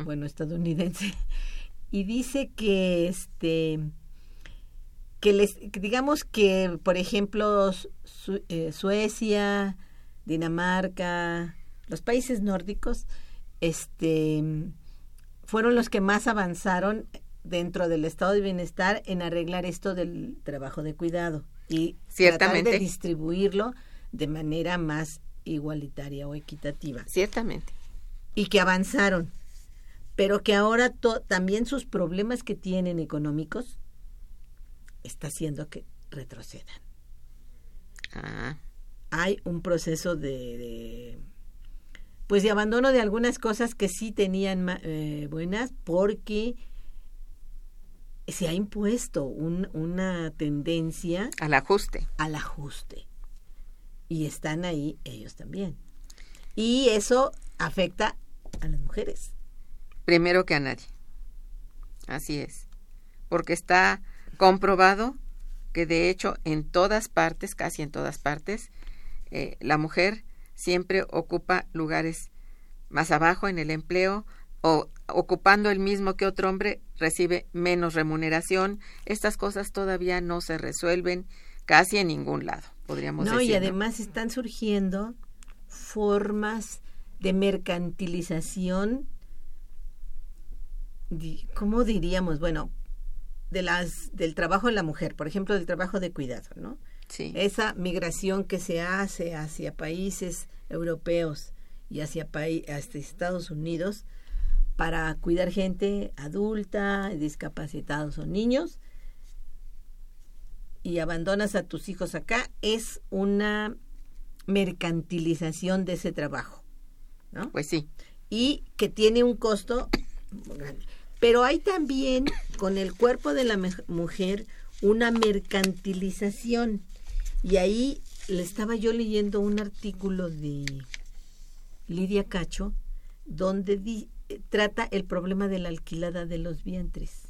bueno, estadounidense, y dice que este que les digamos que por ejemplo eh, Suecia, Dinamarca, los países nórdicos este fueron los que más avanzaron dentro del estado de bienestar en arreglar esto del trabajo de cuidado y Ciertamente. tratar de distribuirlo de manera más igualitaria o equitativa. Ciertamente. Y que avanzaron pero que ahora también sus problemas que tienen económicos está haciendo que retrocedan. Ah. Hay un proceso de, pues de abandono de algunas cosas que sí tenían eh, buenas porque se ha impuesto una tendencia al ajuste. Al ajuste. Y están ahí ellos también. Y eso afecta a las mujeres primero que a nadie. Así es. Porque está comprobado que de hecho en todas partes, casi en todas partes, eh, la mujer siempre ocupa lugares más abajo en el empleo o ocupando el mismo que otro hombre recibe menos remuneración. Estas cosas todavía no se resuelven casi en ningún lado, podríamos decir. y además están surgiendo formas de mercantilización ¿cómo diríamos? Bueno, de las del trabajo de la mujer, por ejemplo, del trabajo de cuidado, ¿no? Sí. Esa migración que se hace hacia países europeos y hacia, hacia Estados Unidos para cuidar gente adulta, discapacitados o niños, y abandonas a tus hijos acá, es una mercantilización de ese trabajo, ¿no? Pues sí. Y que tiene un costo grande. Pero hay también con el cuerpo de la mujer una mercantilización. Y ahí le estaba yo leyendo un artículo de Lidia Cacho donde trata el problema de la alquilada de los vientres.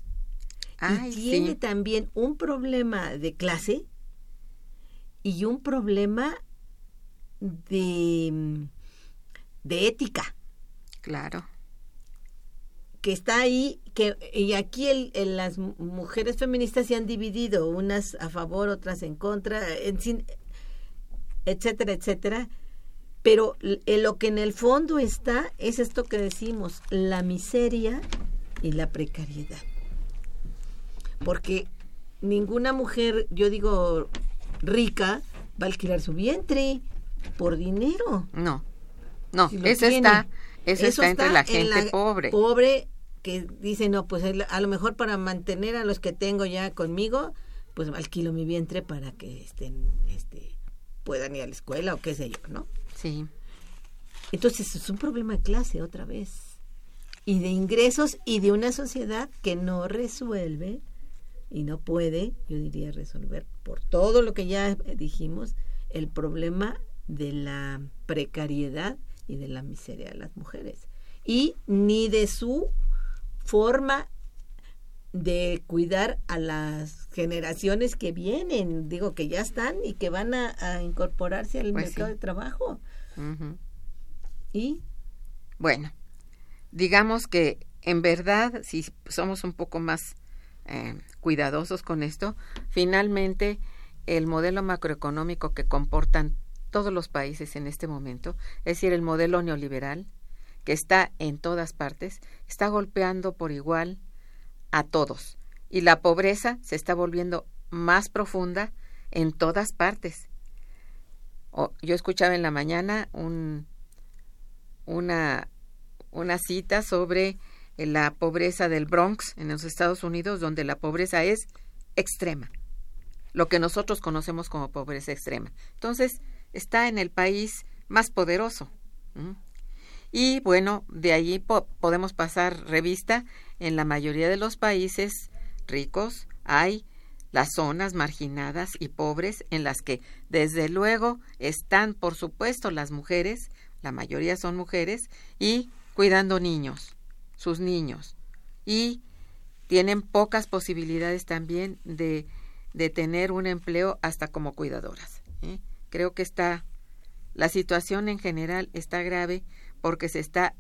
y tiene también un problema de clase y un problema de, de ética. Claro que está ahí, que y aquí el, las mujeres feministas se han dividido, unas a favor, otras en contra, en, etcétera, etcétera. Pero lo que en el fondo está es esto que decimos, la miseria y la precariedad. Porque ninguna mujer, yo digo, rica, va a alquilar su vientre por dinero. No, no, eso está eso, está, entre la gente pobre. Pobre que dice, no, pues a lo mejor para mantener a los que tengo ya conmigo, pues alquilo mi vientre para que estén, este, puedan ir a la escuela o qué sé yo, ¿no? Sí. Entonces es un problema de clase otra vez. Y de ingresos y de una sociedad que no resuelve y no puede, yo diría, resolver por todo lo que ya dijimos, el problema de la precariedad y de la miseria de las mujeres. Y ni de su forma de cuidar a las generaciones que vienen, digo que ya están y que van a, incorporarse al pues mercado de trabajo. Y bueno, digamos que en verdad, si somos un poco más eh, cuidadosos con esto, finalmente el modelo macroeconómico que comportan todos los países en este momento, es decir, el modelo neoliberal, que está en todas partes, está golpeando por igual a todos. Y la pobreza se está volviendo más profunda en todas partes. yo escuchaba en la mañana un, una, una cita sobre la pobreza del Bronx en los Estados Unidos, donde la pobreza es extrema, lo que nosotros conocemos como pobreza extrema. Entonces, está en el país más poderoso. Y bueno, de allí podemos pasar revista. En la mayoría de los países ricos hay las zonas marginadas y pobres en las que desde luego están, por supuesto, las mujeres, la mayoría son mujeres, y cuidando niños, sus niños. Y tienen pocas posibilidades también de, de tener un empleo hasta como cuidadoras. ¿eh? Creo que está la situación en general está grave porque se está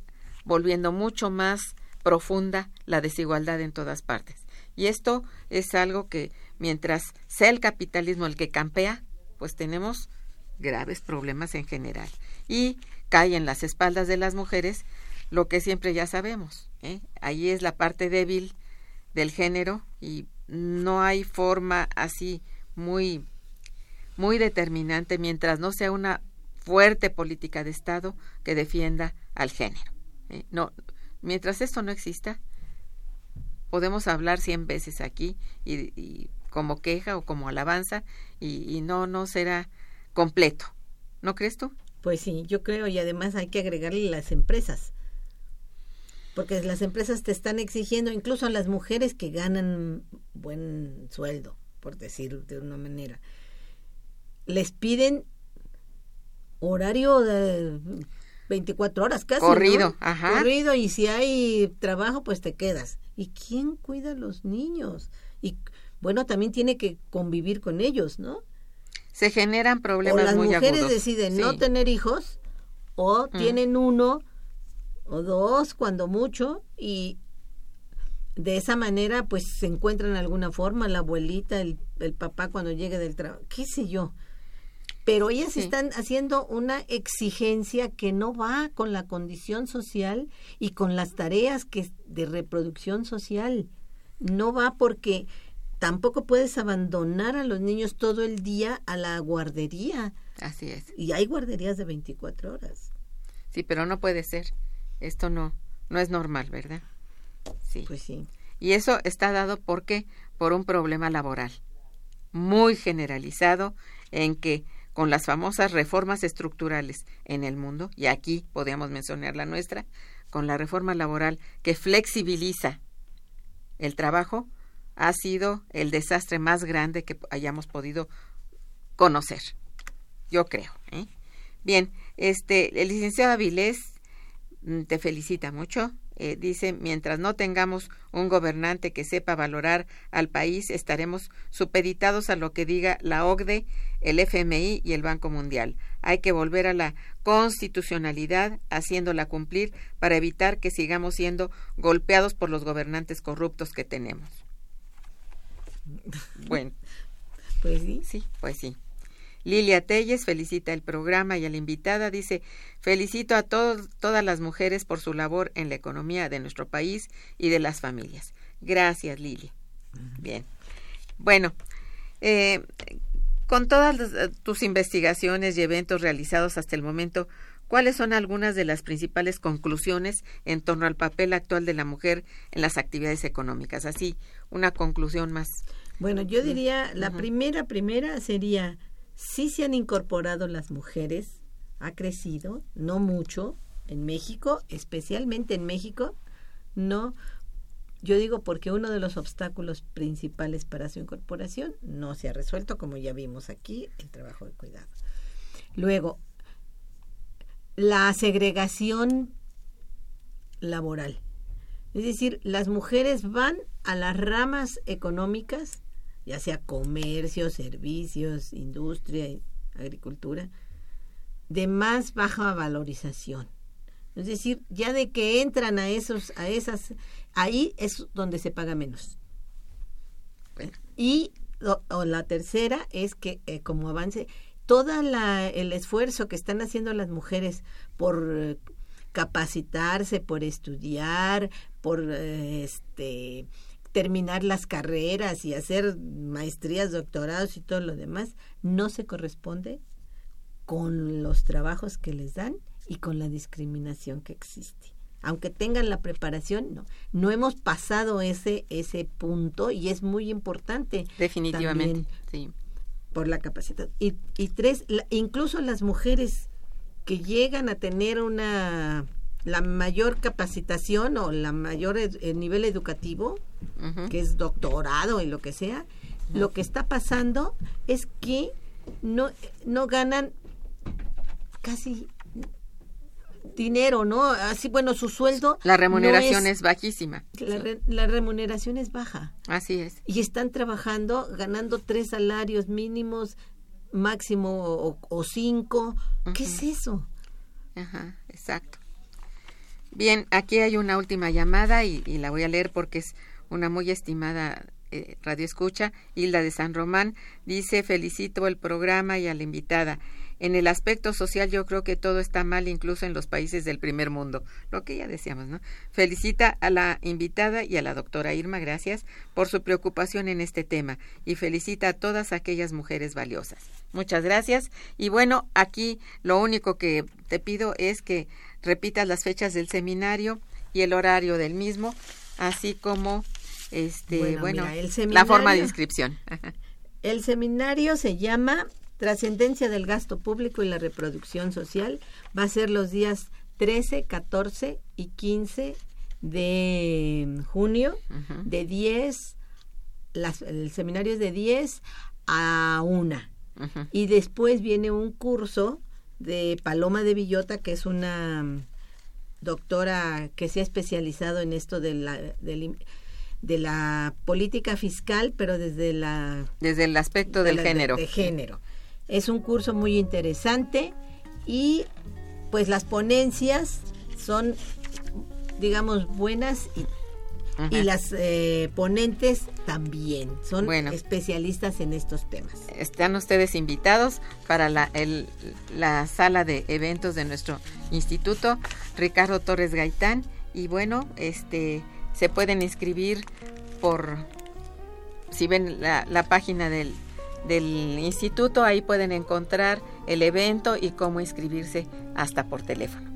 volviendo mucho más profunda la desigualdad en todas partes. Y esto es algo que mientras sea el capitalismo el que campea, pues tenemos graves problemas en general. Y cae en las espaldas de las mujeres lo que siempre ya sabemos. ¿eh? Ahí es la parte débil del género y no hay forma así muy muy determinante mientras no sea una fuerte política de Estado que defienda al género. ¿eh? No, mientras esto no exista, podemos hablar cien veces aquí y, como queja o como alabanza y, no no será completo. ¿No crees tú? Pues sí, yo creo y además hay que agregarle las empresas. Porque las empresas te están exigiendo, incluso a las mujeres que ganan buen sueldo, por decir de una manera, les piden horario de 24 horas casi. Corrido, ajá. Corrido y si hay trabajo pues te quedas. ¿Y quién cuida a los niños? Y bueno, también tiene que convivir con ellos, ¿no? Se generan problemas o las mujeres deciden no tener hijos o mm. tienen uno o dos cuando mucho y de esa manera pues se encuentran alguna forma la abuelita, el, el papá cuando llegue del trabajo, qué sé yo pero ellas están haciendo una exigencia que no va con la condición social y con las tareas que de reproducción social. No va porque tampoco puedes abandonar a los niños todo el día a la guardería. Así es. Y hay guarderías de 24 horas. Sí, pero no puede ser. Esto no no es normal, ¿verdad? Sí. Pues sí. Y eso está dado porque por un problema laboral muy generalizado en que con las famosas reformas estructurales en el mundo, y aquí podríamos mencionar la nuestra, con la reforma laboral que flexibiliza el trabajo, ha sido el desastre más grande que hayamos podido conocer. Yo creo. ¿eh? Bien, este, el licenciado Avilés mm, te felicita mucho. Eh, dice, mientras no tengamos un gobernante que sepa valorar al país, estaremos supeditados a lo que diga la OCDE, el FMI y el Banco Mundial. Hay que volver a la constitucionalidad, haciéndola cumplir para evitar que sigamos siendo golpeados por los gobernantes corruptos que tenemos. Bueno. Pues sí. Sí, pues sí. Lilia Telles felicita el programa y a la invitada. Dice, felicito a todos, todas las mujeres por su labor en la economía de nuestro país y de las familias. Gracias, Lilia. Bien. Bueno, eh, con todas tus investigaciones y eventos realizados hasta el momento, ¿cuáles son algunas de las principales conclusiones en torno al papel actual de la mujer en las actividades económicas? Así, una conclusión más. Bueno, yo diría, la primera, primera sería sí se han incorporado las mujeres, ha crecido, no mucho, en México, especialmente en México, no, yo digo porque uno de los obstáculos principales para su incorporación no se ha resuelto, como ya vimos aquí, el trabajo de cuidado. Luego, la segregación laboral. Es decir, las mujeres van a las ramas económicas ya sea comercio, servicios, industria, agricultura, de más baja valorización. Es decir, ya de que entran a esos, a esas, ahí es donde se paga menos. Y o, la tercera es que eh, como avance todo el esfuerzo que están haciendo las mujeres por capacitarse, por estudiar, por eh, este terminar las carreras y hacer maestrías, doctorados y todo lo demás, no se corresponde con los trabajos que les dan y con la discriminación que existe. Aunque tengan la preparación, no. No hemos pasado ese, ese punto y es muy importante. Definitivamente, sí. Por la capacidad. Y, y tres, incluso las mujeres que llegan a tener una la mayor capacitación o la mayor nivel educativo, que es doctorado y lo que sea, lo que está pasando es que no, no ganan casi dinero, ¿no? Así, bueno, su sueldo. La remuneración es, bajísima. La, remuneración es baja. Así es. Y están trabajando, ganando tres salarios mínimos, máximo o, cinco. ¿Qué es eso? Ajá, exacto. Bien, aquí hay una última llamada y, la voy a leer porque es una muy estimada eh, radio escucha, Hilda de San Román, dice felicito el programa y a la invitada. En el aspecto social yo creo que todo está mal incluso en los países del primer mundo, lo que ya decíamos, ¿no? Felicita a la invitada y a la doctora Irma, gracias, por su preocupación en este tema y felicita a todas aquellas mujeres valiosas. Muchas gracias y bueno, aquí lo único que te pido es que repitas las fechas del seminario y el horario del mismo, así como este bueno, la forma de inscripción. el seminario se llama Trascendencia del gasto público y la reproducción social. Va a ser los días 13, 14 y 15 de junio, de 10, las, el seminario es de 10 a 1. Y después viene un curso de Paloma de Villota, que es una doctora que se ha especializado en esto de la, de, la política fiscal, pero desde la... Desde el aspecto del género. De, género. Es un curso muy interesante y pues las ponencias son, digamos, buenas y y las eh, ponentes también son especialistas en estos temas. Están ustedes invitados para la, la sala de eventos de nuestro instituto, Ricardo Torres Gaitán, y bueno, este se pueden inscribir por, si ven la, la página del, del instituto, ahí pueden encontrar el evento y cómo inscribirse hasta por teléfono.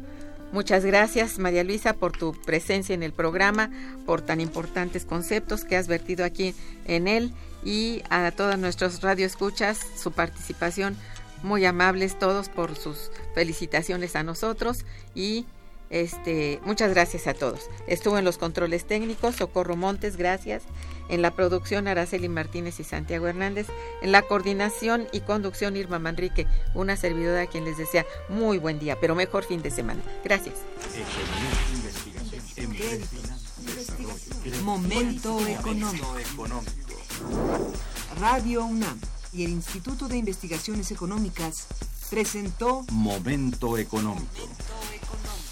Muchas gracias, María Luisa, por tu presencia en el programa, por tan importantes conceptos que has vertido aquí en él y a todos nuestros radioescuchas, su participación, muy amables todos por sus felicitaciones a nosotros y este, muchas gracias a todos. Estuvo en los controles técnicos Socorro Montes, gracias. En la producción Araceli Martínez y Santiago Hernández. En la coordinación y conducción Irma Manrique, una servidora a quien les desea muy buen día, pero mejor fin de semana. Gracias. Momento económico. Radio UNAM y el Instituto de Investigaciones Económicas presentó Momento económico. Momento económico.